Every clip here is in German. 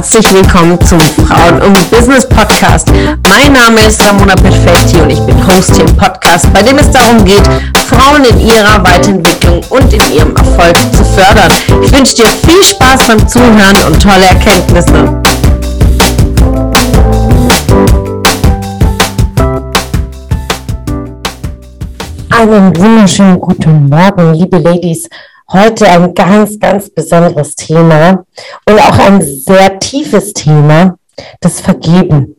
herzlich willkommen zum Frauen und Business Podcast. Mein Name ist Ramona Perfetti und ich bin Host hier im Podcast, bei dem es darum geht, Frauen in ihrer Weiterentwicklung und in ihrem Erfolg zu fördern. Ich wünsche dir viel Spaß beim Zuhören und tolle Erkenntnisse. Einen wunderschönen guten Morgen, liebe Ladies. Heute ein ganz, ganz besonderes Thema und auch ein sehr tiefes Thema, das Vergeben.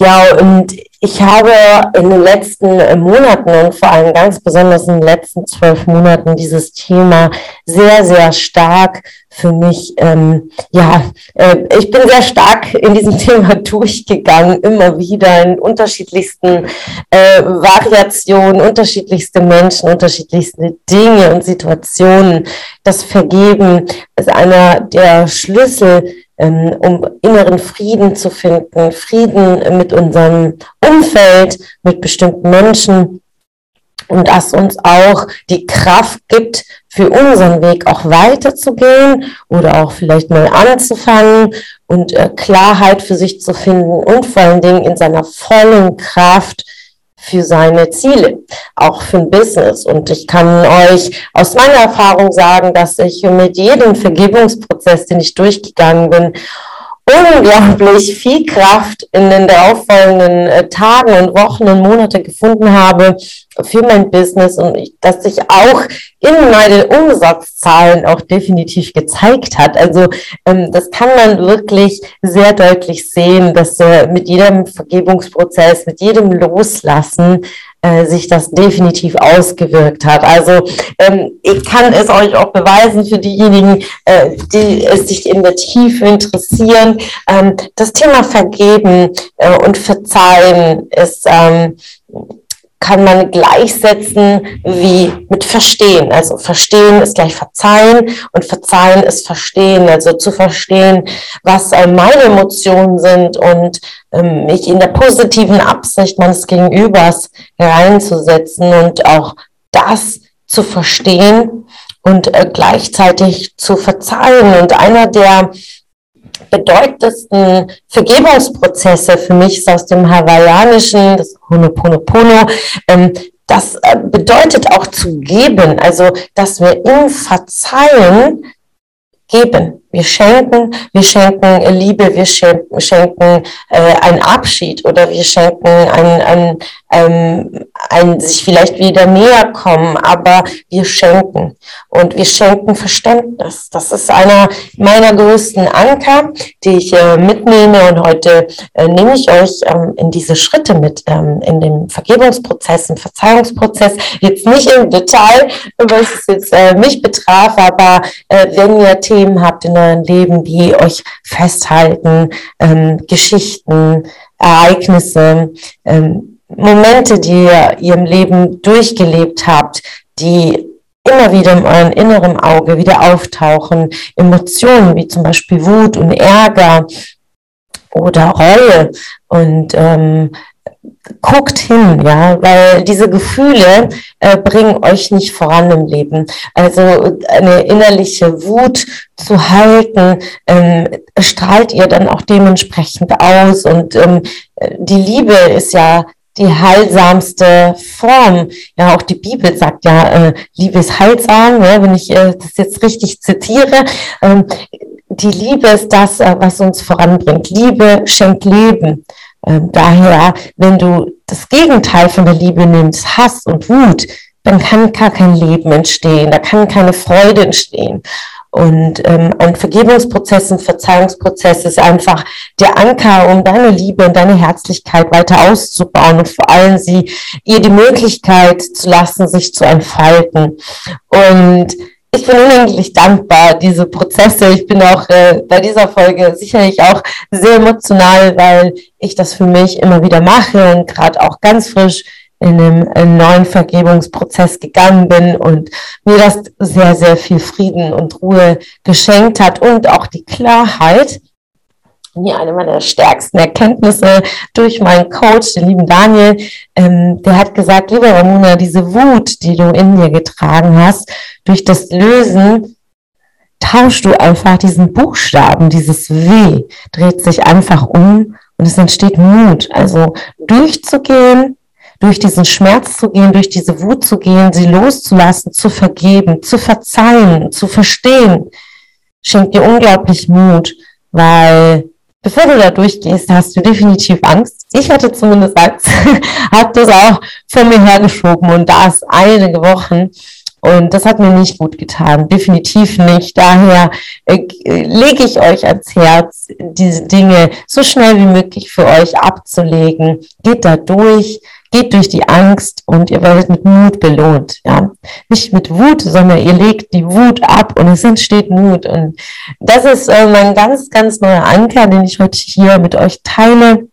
Ja, und ich habe in den letzten Monaten und vor allem ganz besonders in den letzten zwölf Monaten dieses Thema sehr, sehr stark für mich, ähm, ja, äh, ich bin sehr stark in diesem Thema durchgegangen, immer wieder in unterschiedlichsten äh, Variationen, unterschiedlichste Menschen, unterschiedlichste Dinge und Situationen. Das Vergeben ist einer der Schlüssel, ähm, um inneren Frieden zu finden, Frieden mit unserem Umfeld, mit bestimmten Menschen und das uns auch die Kraft gibt, für unseren Weg auch weiterzugehen oder auch vielleicht mal anzufangen und äh, Klarheit für sich zu finden und vor allen Dingen in seiner vollen Kraft für seine Ziele, auch für ein Business. Und ich kann euch aus meiner Erfahrung sagen, dass ich mit jedem Vergebungsprozess, den ich durchgegangen bin, unglaublich viel Kraft in den darauffolgenden äh, Tagen und Wochen und Monate gefunden habe für mein Business und ich, dass sich auch in meinen Umsatzzahlen auch definitiv gezeigt hat. Also ähm, das kann man wirklich sehr deutlich sehen, dass äh, mit jedem Vergebungsprozess, mit jedem Loslassen äh, sich das definitiv ausgewirkt hat. Also ähm, ich kann es euch auch beweisen für diejenigen, äh, die es sich in der Tiefe interessieren. Ähm, das Thema Vergeben äh, und Verzeihen ist ähm, kann man gleichsetzen wie mit Verstehen. Also Verstehen ist gleich Verzeihen und Verzeihen ist Verstehen. Also zu verstehen, was meine Emotionen sind und ähm, mich in der positiven Absicht meines Gegenübers hereinzusetzen und auch das zu verstehen und äh, gleichzeitig zu verzeihen. Und einer der bedeutendsten Vergebungsprozesse für mich ist aus dem Hawaiianischen, das Honoponopono, ähm, das äh, bedeutet auch zu geben, also dass wir im Verzeihen geben. Wir schenken, wir schenken Liebe, wir schenken, schenken äh, einen Abschied oder wir schenken ein, ein, ähm, ein sich vielleicht wieder näher kommen, aber wir schenken und wir schenken Verständnis. Das ist einer meiner größten Anker, die ich äh, mitnehme und heute äh, nehme ich euch ähm, in diese Schritte mit ähm, in dem Vergebungsprozess, im Verzeihungsprozess. Jetzt nicht im Detail, was es jetzt äh, mich betraf, aber äh, wenn ihr Themen habt in euren Leben, die euch festhalten, ähm, Geschichten, Ereignisse, ähm, Momente, die ihr im Leben durchgelebt habt, die immer wieder in eurem inneren Auge wieder auftauchen, Emotionen wie zum Beispiel Wut und Ärger oder Reue und ähm, guckt hin, ja, weil diese Gefühle äh, bringen euch nicht voran im Leben. Also eine innerliche Wut zu halten, ähm, strahlt ihr dann auch dementsprechend aus. Und ähm, die Liebe ist ja die heilsamste Form. Ja, auch die Bibel sagt ja, äh, Liebe ist heilsam, ja, wenn ich äh, das jetzt richtig zitiere. Ähm, die Liebe ist das, äh, was uns voranbringt. Liebe schenkt Leben. Ähm, daher, wenn du das Gegenteil von der Liebe nimmst, Hass und Wut, dann kann gar kein Leben entstehen, da kann keine Freude entstehen. Und ähm, ein Vergebungsprozess, ein Verzeihungsprozess ist einfach der Anker, um deine Liebe und deine Herzlichkeit weiter auszubauen und vor allem sie ihr die Möglichkeit zu lassen, sich zu entfalten. Und ich bin unendlich dankbar, diese Prozesse. Ich bin auch äh, bei dieser Folge sicherlich auch sehr emotional, weil ich das für mich immer wieder mache und gerade auch ganz frisch in einem, einem neuen Vergebungsprozess gegangen bin und mir das sehr, sehr viel Frieden und Ruhe geschenkt hat und auch die Klarheit, mir eine meiner stärksten Erkenntnisse durch meinen Coach, den lieben Daniel, ähm, der hat gesagt, liebe Ramona, diese Wut, die du in dir getragen hast, durch das Lösen tauschst du einfach diesen Buchstaben, dieses W, dreht sich einfach um und es entsteht Mut. Also durchzugehen, durch diesen Schmerz zu gehen, durch diese Wut zu gehen, sie loszulassen, zu vergeben, zu verzeihen, zu verstehen, schenkt dir unglaublich Mut, weil bevor du da durchgehst, hast du definitiv Angst. Ich hatte zumindest Angst, habe das auch von mir hergeschoben und da ist einige Wochen und das hat mir nicht gut getan, definitiv nicht. Daher äh, lege ich euch ans Herz, diese Dinge so schnell wie möglich für euch abzulegen. Geht da durch, geht durch die Angst und ihr werdet mit Mut belohnt. Ja? Nicht mit Wut, sondern ihr legt die Wut ab und es entsteht Mut. Und das ist äh, mein ganz, ganz neuer Anker, den ich heute hier mit euch teile.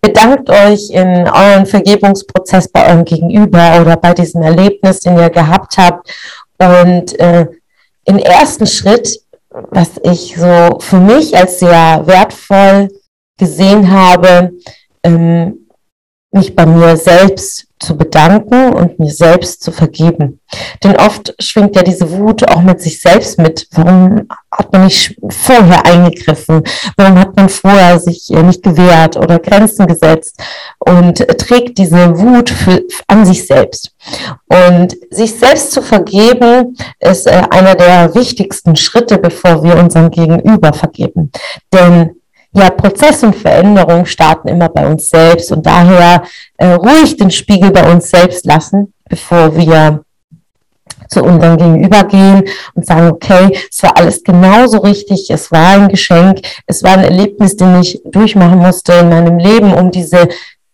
Bedankt euch in euren Vergebungsprozess bei eurem Gegenüber oder bei diesem Erlebnis, den ihr gehabt habt. Und äh, im ersten Schritt, was ich so für mich als sehr wertvoll gesehen habe, ähm, mich bei mir selbst zu bedanken und mir selbst zu vergeben. Denn oft schwingt ja diese Wut auch mit sich selbst mit. Warum hat man nicht vorher eingegriffen? Warum hat man vorher sich nicht gewehrt oder Grenzen gesetzt und trägt diese Wut für, an sich selbst? Und sich selbst zu vergeben ist äh, einer der wichtigsten Schritte, bevor wir unserem Gegenüber vergeben. Denn ja, Prozess und Veränderung starten immer bei uns selbst und daher äh, ruhig den Spiegel bei uns selbst lassen, bevor wir zu unserem Gegenüber gehen und sagen, okay, es war alles genauso richtig, es war ein Geschenk, es war ein Erlebnis, den ich durchmachen musste in meinem Leben, um diese,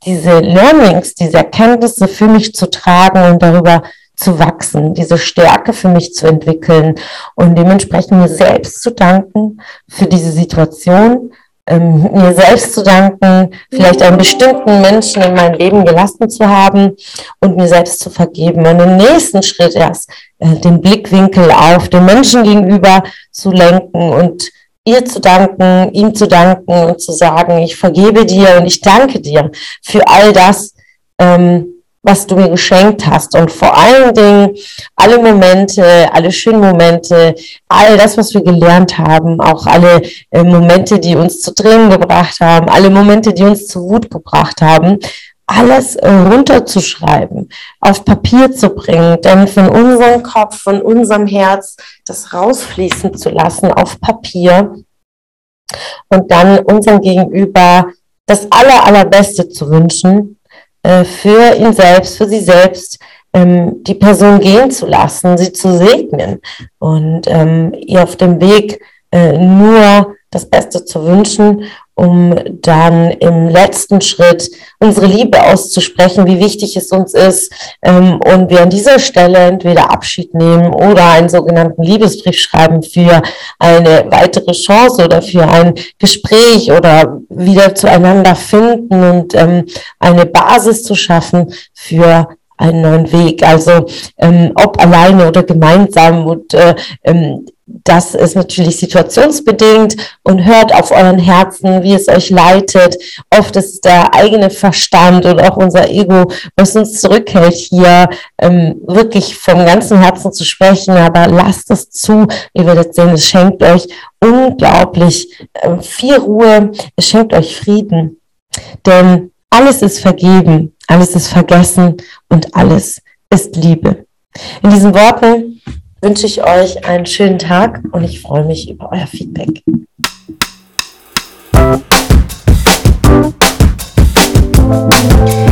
diese Learnings, diese Erkenntnisse für mich zu tragen und darüber zu wachsen, diese Stärke für mich zu entwickeln und dementsprechend mir selbst zu danken für diese Situation, ähm, mir selbst zu danken, vielleicht einen bestimmten Menschen in mein Leben gelassen zu haben und mir selbst zu vergeben. Und im nächsten Schritt erst äh, den Blickwinkel auf den Menschen gegenüber zu lenken und ihr zu danken, ihm zu danken und zu sagen, ich vergebe dir und ich danke dir für all das, ähm, was du mir geschenkt hast. Und vor allen Dingen alle Momente, alle schönen Momente, all das, was wir gelernt haben, auch alle äh, Momente, die uns zu Tränen gebracht haben, alle Momente, die uns zu Wut gebracht haben, alles äh, runterzuschreiben, auf Papier zu bringen, denn von unserem Kopf, von unserem Herz, das rausfließen zu lassen auf Papier und dann unserem Gegenüber das aller, allerbeste zu wünschen, äh, für ihn selbst, für sie selbst, ähm, die Person gehen zu lassen, sie zu segnen und ähm, ihr auf dem Weg äh, nur das Beste zu wünschen um dann im letzten Schritt unsere Liebe auszusprechen, wie wichtig es uns ist ähm, und wir an dieser Stelle entweder Abschied nehmen oder einen sogenannten Liebesbrief schreiben für eine weitere Chance oder für ein Gespräch oder wieder zueinander finden und ähm, eine Basis zu schaffen für einen neuen Weg. Also ähm, ob alleine oder gemeinsam und äh, ähm, das ist natürlich situationsbedingt und hört auf euren Herzen, wie es euch leitet. Oft ist der eigene Verstand und auch unser Ego, was uns zurückhält, hier ähm, wirklich vom ganzen Herzen zu sprechen. Aber lasst es zu. Ihr werdet sehen, es schenkt euch unglaublich äh, viel Ruhe. Es schenkt euch Frieden. Denn alles ist vergeben, alles ist vergessen und alles ist Liebe. In diesen Worten wünsche ich euch einen schönen Tag und ich freue mich über euer Feedback.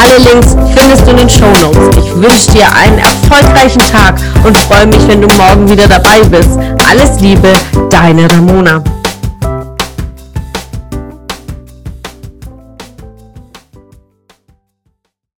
Alle Links findest du in den Show Notes. Ich wünsche dir einen erfolgreichen Tag und freue mich, wenn du morgen wieder dabei bist. Alles Liebe, deine Ramona.